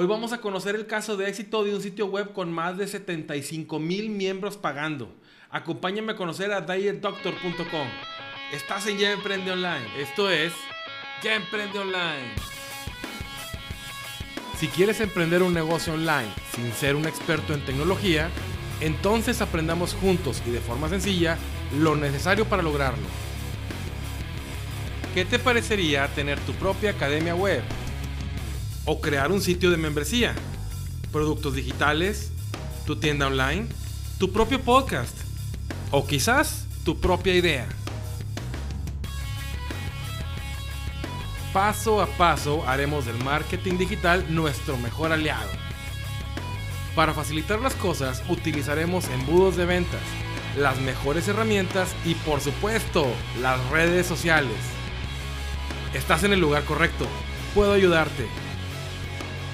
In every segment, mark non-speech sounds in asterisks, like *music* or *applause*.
Hoy vamos a conocer el caso de éxito de un sitio web con más de 75 mil miembros pagando. Acompáñame a conocer a dietdoctor.com. Estás en Ya Emprende Online. Esto es Ya Emprende Online. Si quieres emprender un negocio online sin ser un experto en tecnología, entonces aprendamos juntos y de forma sencilla lo necesario para lograrlo. ¿Qué te parecería tener tu propia academia web? ¿O crear un sitio de membresía? ¿Productos digitales? ¿Tu tienda online? ¿Tu propio podcast? ¿O quizás tu propia idea? Paso a paso haremos del marketing digital nuestro mejor aliado. Para facilitar las cosas utilizaremos embudos de ventas, las mejores herramientas y por supuesto las redes sociales. Estás en el lugar correcto. Puedo ayudarte.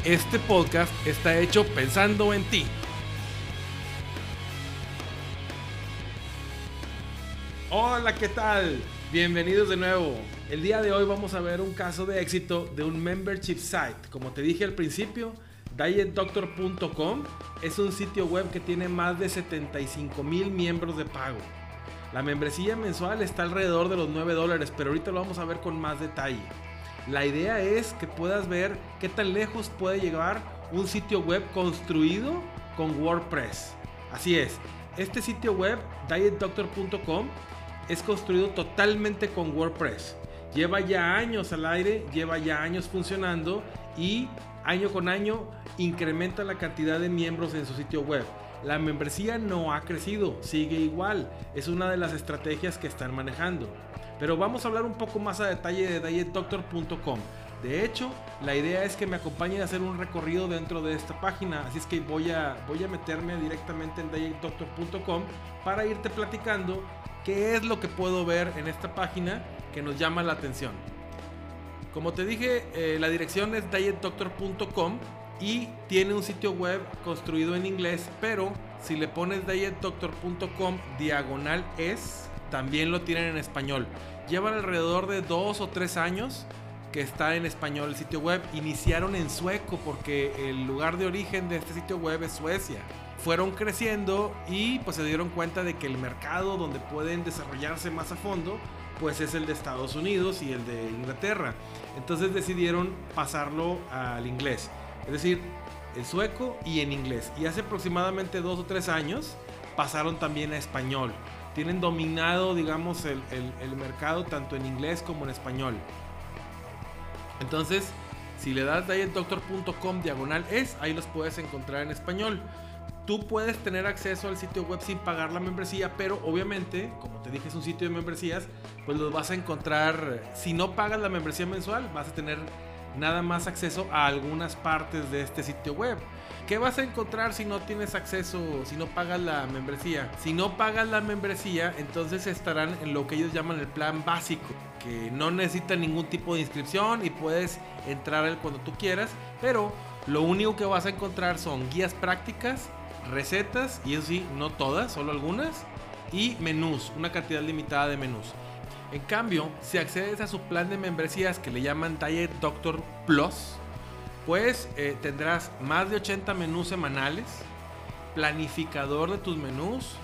Este podcast está hecho pensando en ti. Hola, ¿qué tal? Bienvenidos de nuevo. El día de hoy vamos a ver un caso de éxito de un membership site. Como te dije al principio, dietdoctor.com es un sitio web que tiene más de 75 mil miembros de pago. La membresía mensual está alrededor de los 9 dólares, pero ahorita lo vamos a ver con más detalle. La idea es que puedas ver qué tan lejos puede llegar un sitio web construido con WordPress. Así es, este sitio web, dietdoctor.com, es construido totalmente con WordPress. Lleva ya años al aire, lleva ya años funcionando y año con año incrementa la cantidad de miembros en su sitio web. La membresía no ha crecido, sigue igual. Es una de las estrategias que están manejando. Pero vamos a hablar un poco más a detalle de dietdoctor.com. De hecho, la idea es que me acompañen a hacer un recorrido dentro de esta página, así es que voy a, voy a meterme directamente en dietdoctor.com para irte platicando qué es lo que puedo ver en esta página que nos llama la atención. Como te dije, eh, la dirección es dietdoctor.com y tiene un sitio web construido en inglés, pero si le pones dietdoctor.com diagonal es, también lo tienen en español. Llevan alrededor de dos o tres años que está en español el sitio web. Iniciaron en sueco porque el lugar de origen de este sitio web es Suecia. Fueron creciendo y pues se dieron cuenta de que el mercado donde pueden desarrollarse más a fondo pues es el de Estados Unidos y el de Inglaterra. Entonces decidieron pasarlo al inglés. Es decir, el sueco y en inglés. Y hace aproximadamente dos o tres años pasaron también a español. Tienen dominado, digamos, el, mercado tanto en inglés como en español. Entonces, si le das dietdoctor.com diagonal es, ahí los puedes encontrar en español. Tú puedes tener acceso al sitio web sin pagar la membresía, pero obviamente, como te dije, es un sitio de membresías, pues los vas a encontrar, si no pagas la membresía mensual, vas a tener nada más acceso a algunas partes de este sitio web. ¿Qué vas a encontrar si no tienes acceso, si no pagas la membresía? Si no pagas la membresía, entonces estarán en lo que ellos llaman el plan básico, que no necesita ningún tipo de inscripción y puedes entrar cuando tú quieras, pero lo único que vas a encontrar son guías prácticas, recetas, y eso sí, no todas, solo algunas, y menús, una cantidad limitada de menús. En cambio, si accedes a su plan de membresías que le llaman Diet Doctor Plus, pues eh, tendrás más de 80 menús semanales, planificador de tus menús,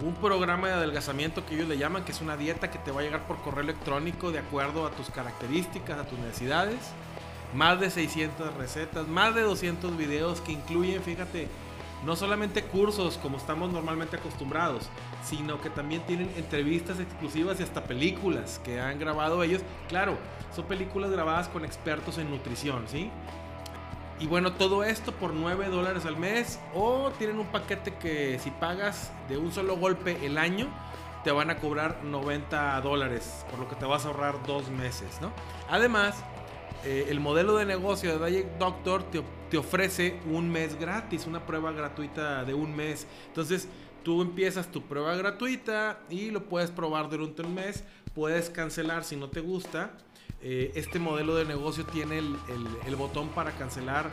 un programa de adelgazamiento que ellos le llaman, que es una dieta que te va a llegar por correo electrónico de acuerdo a tus características, a tus necesidades, más de 600 recetas, más de 200 videos que incluyen, fíjate, no solamente cursos como estamos normalmente acostumbrados, sino que también tienen entrevistas exclusivas y hasta películas que han grabado ellos. Claro, son películas grabadas con expertos en nutrición, ¿sí? Y bueno, todo esto por 9 dólares al mes o tienen un paquete que si pagas de un solo golpe el año, te van a cobrar 90 dólares, por lo que te vas a ahorrar dos meses, ¿no? Además, eh, el modelo de negocio de Diet Doctor te, te, ofrece un mes gratis, una prueba gratuita de un mes. Entonces, tú empiezas tu prueba gratuita y lo puedes probar durante un mes. Puedes cancelar si no te gusta. Eh, este modelo de negocio tiene el, el, botón para cancelar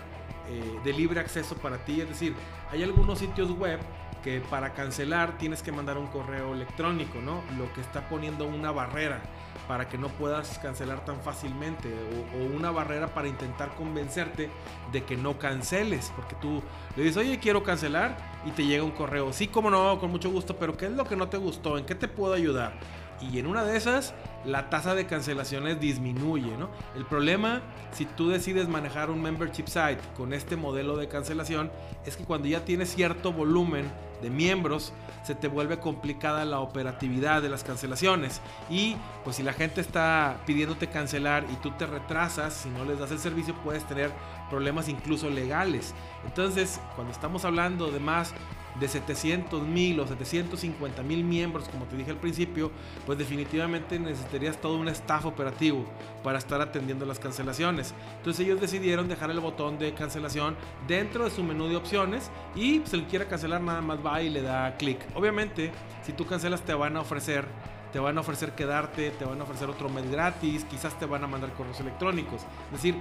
eh, de libre acceso para ti. Es decir, hay algunos sitios web que para cancelar tienes que mandar un correo electrónico, ¿no? Lo que está poniendo una barrera para que no puedas cancelar tan fácilmente o, una barrera para intentar convencerte de que no canceles, porque tú le dices, oye, quiero cancelar y te llega un correo, sí, como no, con mucho gusto, pero ¿qué es lo que no te gustó? ¿En qué te puedo ayudar? Y en una de esas, la tasa de cancelaciones disminuye, ¿no? El problema, si tú decides manejar un membership site con este modelo de cancelación, es que cuando ya tienes cierto volumen de miembros, se te vuelve complicada la operatividad de las cancelaciones. Y pues si la gente está pidiéndote cancelar y tú te retrasas, si no les das el servicio, puedes tener problemas incluso legales. Entonces, cuando estamos hablando de más de 700 mil o 750 mil miembros, como te dije al principio, pues definitivamente necesitarías todo un staff operativo para estar atendiendo las cancelaciones. Entonces ellos decidieron dejar el botón de cancelación dentro de su menú de opciones y pues, si quiere cancelar nada más va y le da clic. Obviamente, si tú cancelas te van a ofrecer te van a ofrecer quedarte, te van a ofrecer otro mes gratis, quizás te van a mandar correos electrónicos. Es decir,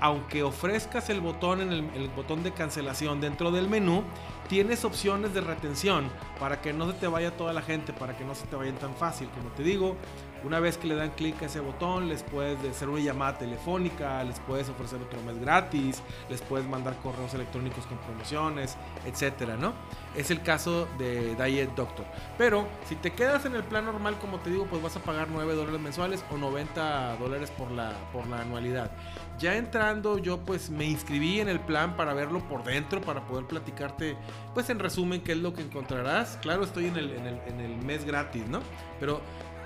aunque ofrezcas el botón en el, botón de cancelación dentro del menú, tienes opciones de retención para que no se te vaya toda la gente, para que no se te vayan tan fácil. Como te digo, una vez que le dan clic a ese botón, les puedes hacer una llamada telefónica, les puedes ofrecer otro mes gratis, les puedes mandar correos electrónicos con promociones, etcétera, ¿no? Es el caso de Diet Doctor. Pero si te quedas en el plan normal, como te digo, pues vas a pagar 9 dólares mensuales o 90 dólares por la, por la anualidad. Ya entrando, yo pues me inscribí en el plan para verlo por dentro, para poder platicarte, pues en resumen, qué es lo que encontrarás. Claro, estoy en el, en el, mes gratis, ¿no? Pero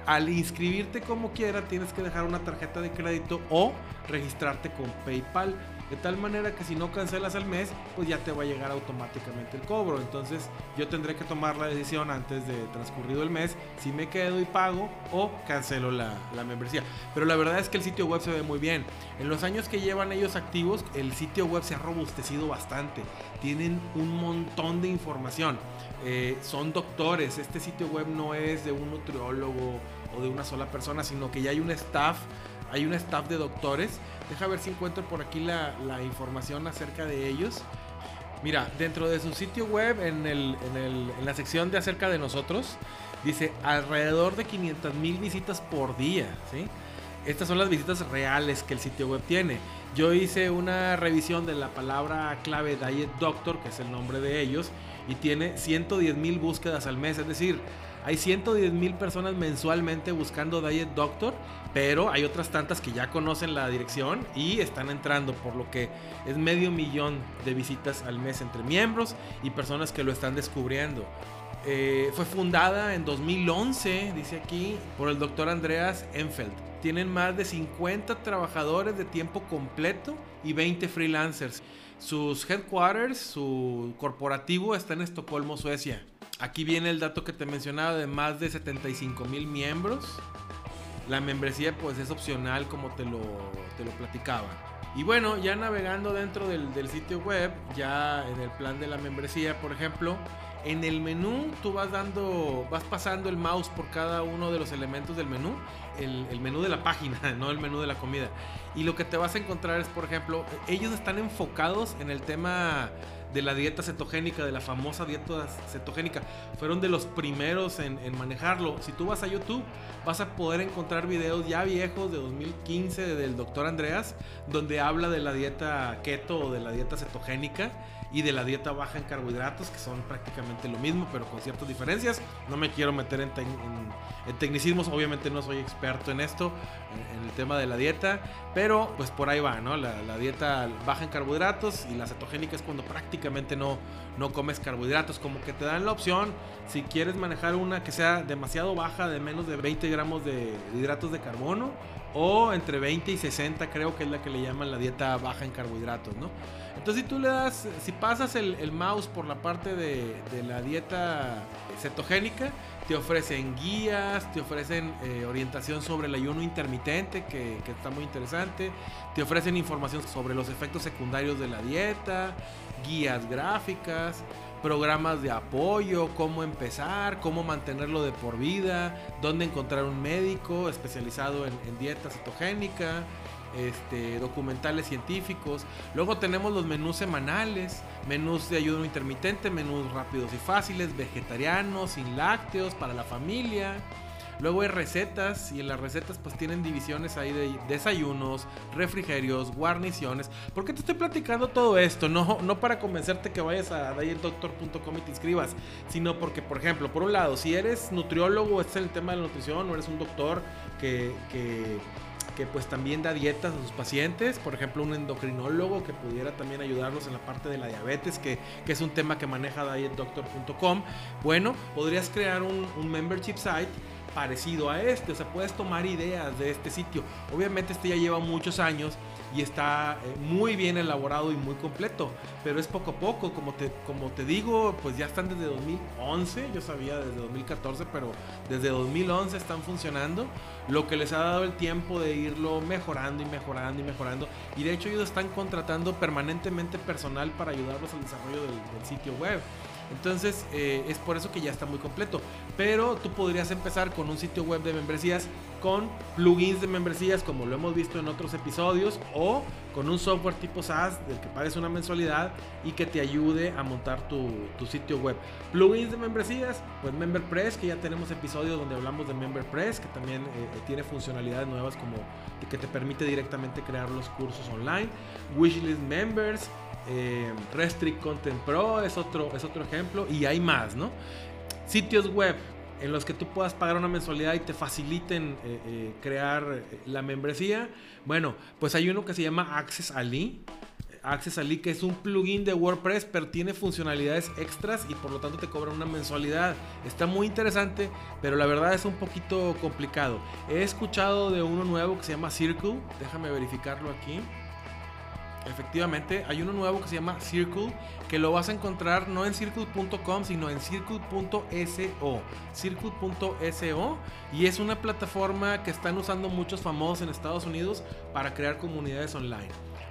al inscribirte como quiera tienes que dejar una tarjeta de crédito o registrarte con PayPal. De tal manera que si no cancelas el mes, pues ya te va a llegar automáticamente el cobro. Entonces yo tendré que tomar la decisión antes de transcurrido el mes si me quedo y pago o cancelo la, la membresía. Pero la verdad es que el sitio web se ve muy bien. En los años que llevan ellos activos, el sitio web se ha robustecido bastante. Tienen un montón de información. Eh, son doctores. Este sitio web no es de un nutriólogo o de una sola persona, sino que ya hay un staff, hay un staff de doctores. Deja ver si encuentro por aquí la, información acerca de ellos. Mira, dentro de su sitio web, en, el, en, la sección de acerca de nosotros, dice alrededor de 500 mil visitas por día. ¿sí? Estas son las visitas reales que el sitio web tiene. Yo hice una revisión de la palabra clave Diet Doctor, que es el nombre de ellos, y tiene 110 mil búsquedas al mes. Es decir, hay 110 mil personas mensualmente buscando Diet Doctor, pero hay otras tantas que ya conocen la dirección y están entrando, por lo que es medio millón de visitas al mes entre miembros y personas que lo están descubriendo. Eh, fue fundada en 2011, dice aquí, por el doctor Andreas Enfeld. Tienen más de 50 trabajadores de tiempo completo y 20 freelancers. Sus headquarters, su corporativo está en Estocolmo, Suecia. Aquí viene el dato que te mencionaba de más de 75 mil miembros. La membresía pues es opcional como te lo, te lo platicaba. Y bueno, ya navegando dentro del, del sitio web, ya en el plan de la membresía, por ejemplo, en el menú tú vas dando, vas pasando el mouse por cada uno de los elementos del menú, el, menú de la página, *laughs* no el menú de la comida. Y lo que te vas a encontrar es, por ejemplo, ellos están enfocados en el tema de la dieta cetogénica, de la famosa dieta cetogénica. Fueron de los primeros en, en, manejarlo. Si tú vas a YouTube, vas a poder encontrar videos ya viejos de 2015 del doctor Andreas, donde habla de la dieta keto o de la dieta cetogénica y de la dieta baja en carbohidratos, que son prácticamente lo mismo, pero con ciertas diferencias. No me quiero meter en, tecnicismos, obviamente no soy experto en esto, en, el tema de la dieta, pero pues por ahí va, ¿no? La, dieta baja en carbohidratos y la cetogénica es cuando prácticamente no, no comes carbohidratos, como que te dan la opción, si quieres manejar una que sea demasiado baja, de menos de 20 gramos de hidratos de carbono, o entre 20 y 60 creo que es la que le llaman la dieta baja en carbohidratos, ¿no? Entonces si tú le das, si pasas el, mouse por la parte de, la dieta cetogénica, te ofrecen guías, te ofrecen eh, orientación sobre el ayuno intermitente, que, que, está muy interesante, te ofrecen información sobre los efectos secundarios de la dieta, guías gráficas, programas de apoyo, cómo empezar, cómo mantenerlo de por vida, dónde encontrar un médico especializado en, dieta cetogénica, este, documentales científicos. Luego tenemos los menús semanales, menús de ayuno intermitente, menús rápidos y fáciles, vegetarianos, sin lácteos, para la familia. Luego hay recetas y en las recetas pues tienen divisiones ahí de desayunos, refrigerios, guarniciones. ¿Por qué te estoy platicando todo esto? No, no para convencerte que vayas a dietdoctor.com y te inscribas, sino porque, por ejemplo, por un lado, si eres nutriólogo, este es el tema de la nutrición, o eres un doctor que, que que pues también da dietas a sus pacientes, por ejemplo un endocrinólogo que pudiera también ayudarlos en la parte de la diabetes, que, es un tema que maneja dietdoctor.com. Bueno, podrías crear un membership site parecido a este, o sea, puedes tomar ideas de este sitio. Obviamente este ya lleva muchos años y está eh, muy bien elaborado y muy completo, pero es poco a poco, como te, como te digo, pues ya están desde 2011, yo sabía desde 2014, pero desde 2011 están funcionando, lo que les ha dado el tiempo de irlo mejorando y mejorando y mejorando, y de hecho ellos están contratando permanentemente personal para ayudarlos al desarrollo del sitio web. Entonces eh, es por eso que ya está muy completo. Pero tú podrías empezar con un sitio web de membresías con plugins de membresías como lo hemos visto en otros episodios o con un software tipo SaaS del que pagues una mensualidad y que te ayude a montar tu, sitio web. Plugins de membresías, pues MemberPress, que ya tenemos episodios donde hablamos de MemberPress, que también eh, eh, tiene funcionalidades nuevas como que te permite directamente crear los cursos online. Wishlist Members, eh, Restrict Content Pro es otro, es otro ejemplo y hay más, ¿no? Sitios web en los que tú puedas pagar una mensualidad y te faciliten eh, eh, crear la membresía. Bueno, pues hay uno que se llama Access Ali. Access Ali que es un plugin de WordPress pero tiene funcionalidades extras y por lo tanto te cobra una mensualidad. Está muy interesante, pero la verdad es un poquito complicado. He escuchado de uno nuevo que se llama Circle. Déjame verificarlo aquí. Efectivamente, hay uno nuevo que se llama Circle, que lo vas a encontrar no en circle.com, sino en circle.so. Circle.so y es una plataforma que están usando muchos famosos en Estados Unidos para crear comunidades online.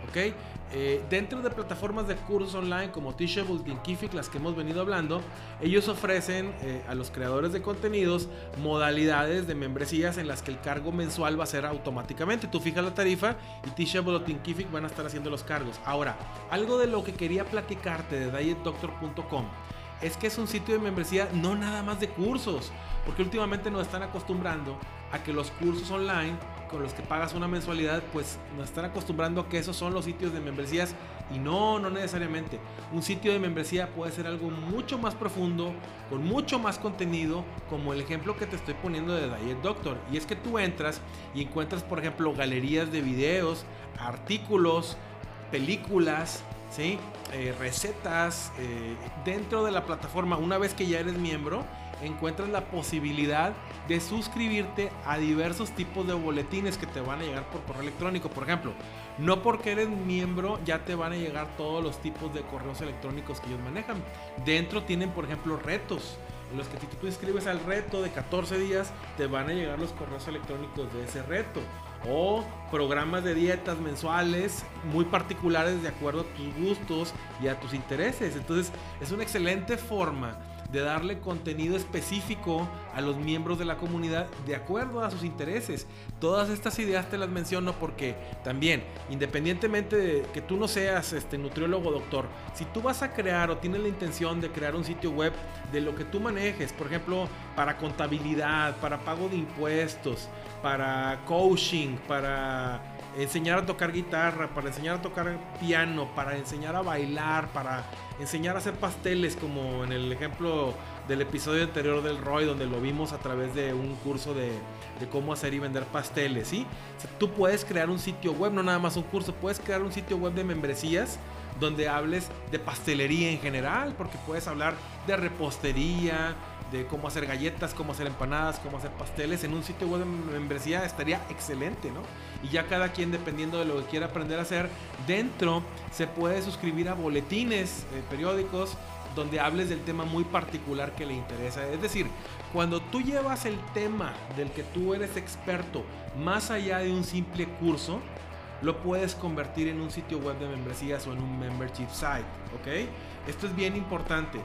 ¿Ok? Eh, dentro de plataformas de cursos online como Teachable, Thinkific, las que hemos venido hablando, ellos ofrecen eh, a los creadores de contenidos modalidades de membresías en las que el cargo mensual va a ser automáticamente. Tú fijas la tarifa y Teachable o Thinkific van a estar haciendo los cargos. Ahora, algo de lo que quería platicarte de dietdoctor.com es que es un sitio de membresía no nada más de cursos, porque últimamente nos están acostumbrando a que los cursos online con los que pagas una mensualidad, pues nos están acostumbrando a que esos son los sitios de membresías y no, no necesariamente. Un sitio de membresía puede ser algo mucho más profundo, con mucho más contenido, como el ejemplo que te estoy poniendo de Diet Doctor. Y es que tú entras y encuentras, por ejemplo, galerías de videos, artículos, películas, ¿sí? Eh, recetas eh, dentro de la plataforma. Una vez que ya eres miembro, encuentras la posibilidad de suscribirte a diversos tipos de boletines que te van a llegar por correo electrónico. Por ejemplo, no porque eres miembro ya te van a llegar todos los tipos de correos electrónicos que ellos manejan. Dentro tienen, por ejemplo, retos. En los que si tú inscribes al reto de 14 días, te van a llegar los correos electrónicos de ese reto. O programas de dietas mensuales muy particulares de acuerdo a tus gustos y a tus intereses. Entonces es una excelente forma de darle contenido específico a los miembros de la comunidad de acuerdo a sus intereses. Todas estas ideas te las menciono porque también, independientemente de que tú no seas este nutriólogo doctor, si tú vas a crear o tienes la intención de crear un sitio web de lo que tú manejes, por ejemplo, para contabilidad, para pago de impuestos, para coaching, para enseñar a tocar guitarra, para enseñar a tocar piano, para enseñar a bailar, para enseñar a hacer pasteles, como en el ejemplo del episodio anterior del Roy, donde lo vimos a través de un curso de, cómo hacer y vender pasteles, ¿sí? tú puedes crear un sitio web, no nada más un curso, puedes crear un sitio web de membresías donde hables de pastelería en general, porque puedes hablar de repostería, de cómo hacer galletas, cómo hacer empanadas, cómo hacer pasteles en un sitio web de membresía estaría excelente, ¿no? Y ya cada quien, dependiendo de lo que quiera aprender a hacer, dentro se puede suscribir a boletines eh, periódicos donde hables del tema muy particular que le interesa. Es decir, cuando tú llevas el tema del que tú eres experto más allá de un simple curso, lo puedes convertir en un sitio web de membresías o en un membership site, ¿ok? Esto es bien importante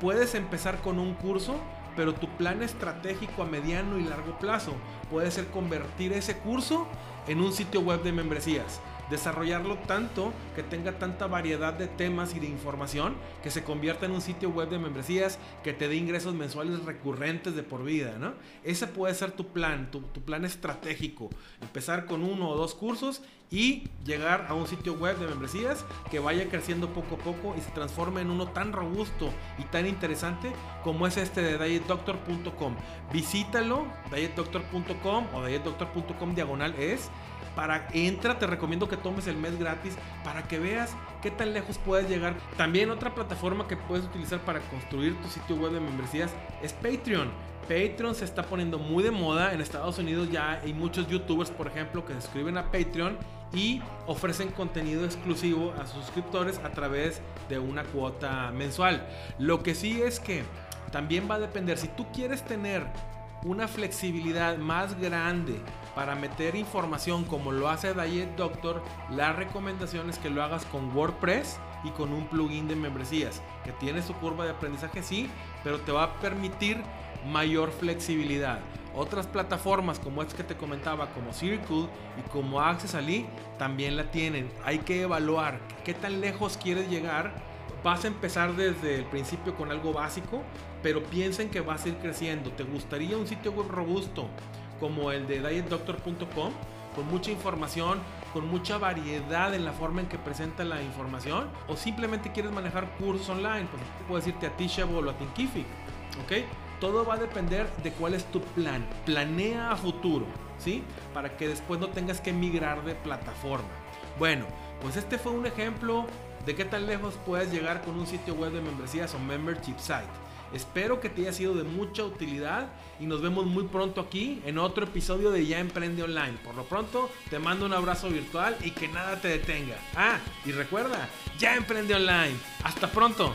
puedes empezar con un curso, pero tu plan estratégico a mediano y largo plazo puede ser convertir ese curso en un sitio web de membresías desarrollarlo tanto que tenga tanta variedad de temas y de información que se convierta en un sitio web de membresías que te dé ingresos mensuales recurrentes de por vida, ¿no? Ese puede ser tu plan, tu, tu plan estratégico. Empezar con uno o dos cursos y llegar a un sitio web de membresías que vaya creciendo poco a poco y se transforme en uno tan robusto y tan interesante como es este de dietdoctor.com. Visítalo, dietdoctor.com o dietdoctor.com diagonal es para entra, te recomiendo que tomes el mes gratis para que veas qué tan lejos puedes llegar. También otra plataforma que puedes utilizar para construir tu sitio web de membresías es Patreon. Patreon se está poniendo muy de moda. En Estados Unidos ya hay muchos youtubers, por ejemplo, que se suscriben a Patreon y ofrecen contenido exclusivo a sus suscriptores a través de una cuota mensual. Lo que sí es que también va a depender si tú quieres tener una flexibilidad más grande para meter información como lo hace Diet Doctor, la recomendación es que lo hagas con WordPress y con un plugin de membresías que tiene su curva de aprendizaje sí, pero te va a permitir mayor flexibilidad. Otras plataformas como es que te comentaba, como Circle y como Access Ali, también la tienen. Hay que evaluar qué tan lejos quieres llegar. Vas a empezar desde el principio con algo básico, pero piensen que vas a ir creciendo. ¿Te gustaría un sitio web robusto como el de dietdoctor.com? Con mucha información, con mucha variedad en la forma en que presenta la información, o simplemente quieres manejar cursos online, pues puedes irte a Teachable o a Thinkific, ¿ok? Todo va a depender de cuál es tu plan. Planea a futuro, ¿sí? Para que después no tengas que migrar de plataforma. Bueno, pues este fue un ejemplo de qué tan lejos puedes llegar con un sitio web de membresías o membership site. Espero que te haya sido de mucha utilidad y nos vemos muy pronto aquí en otro episodio de Ya Emprende Online. Por lo pronto, te mando un abrazo virtual y que nada te detenga. Ah, y recuerda, Ya Emprende Online. Hasta pronto.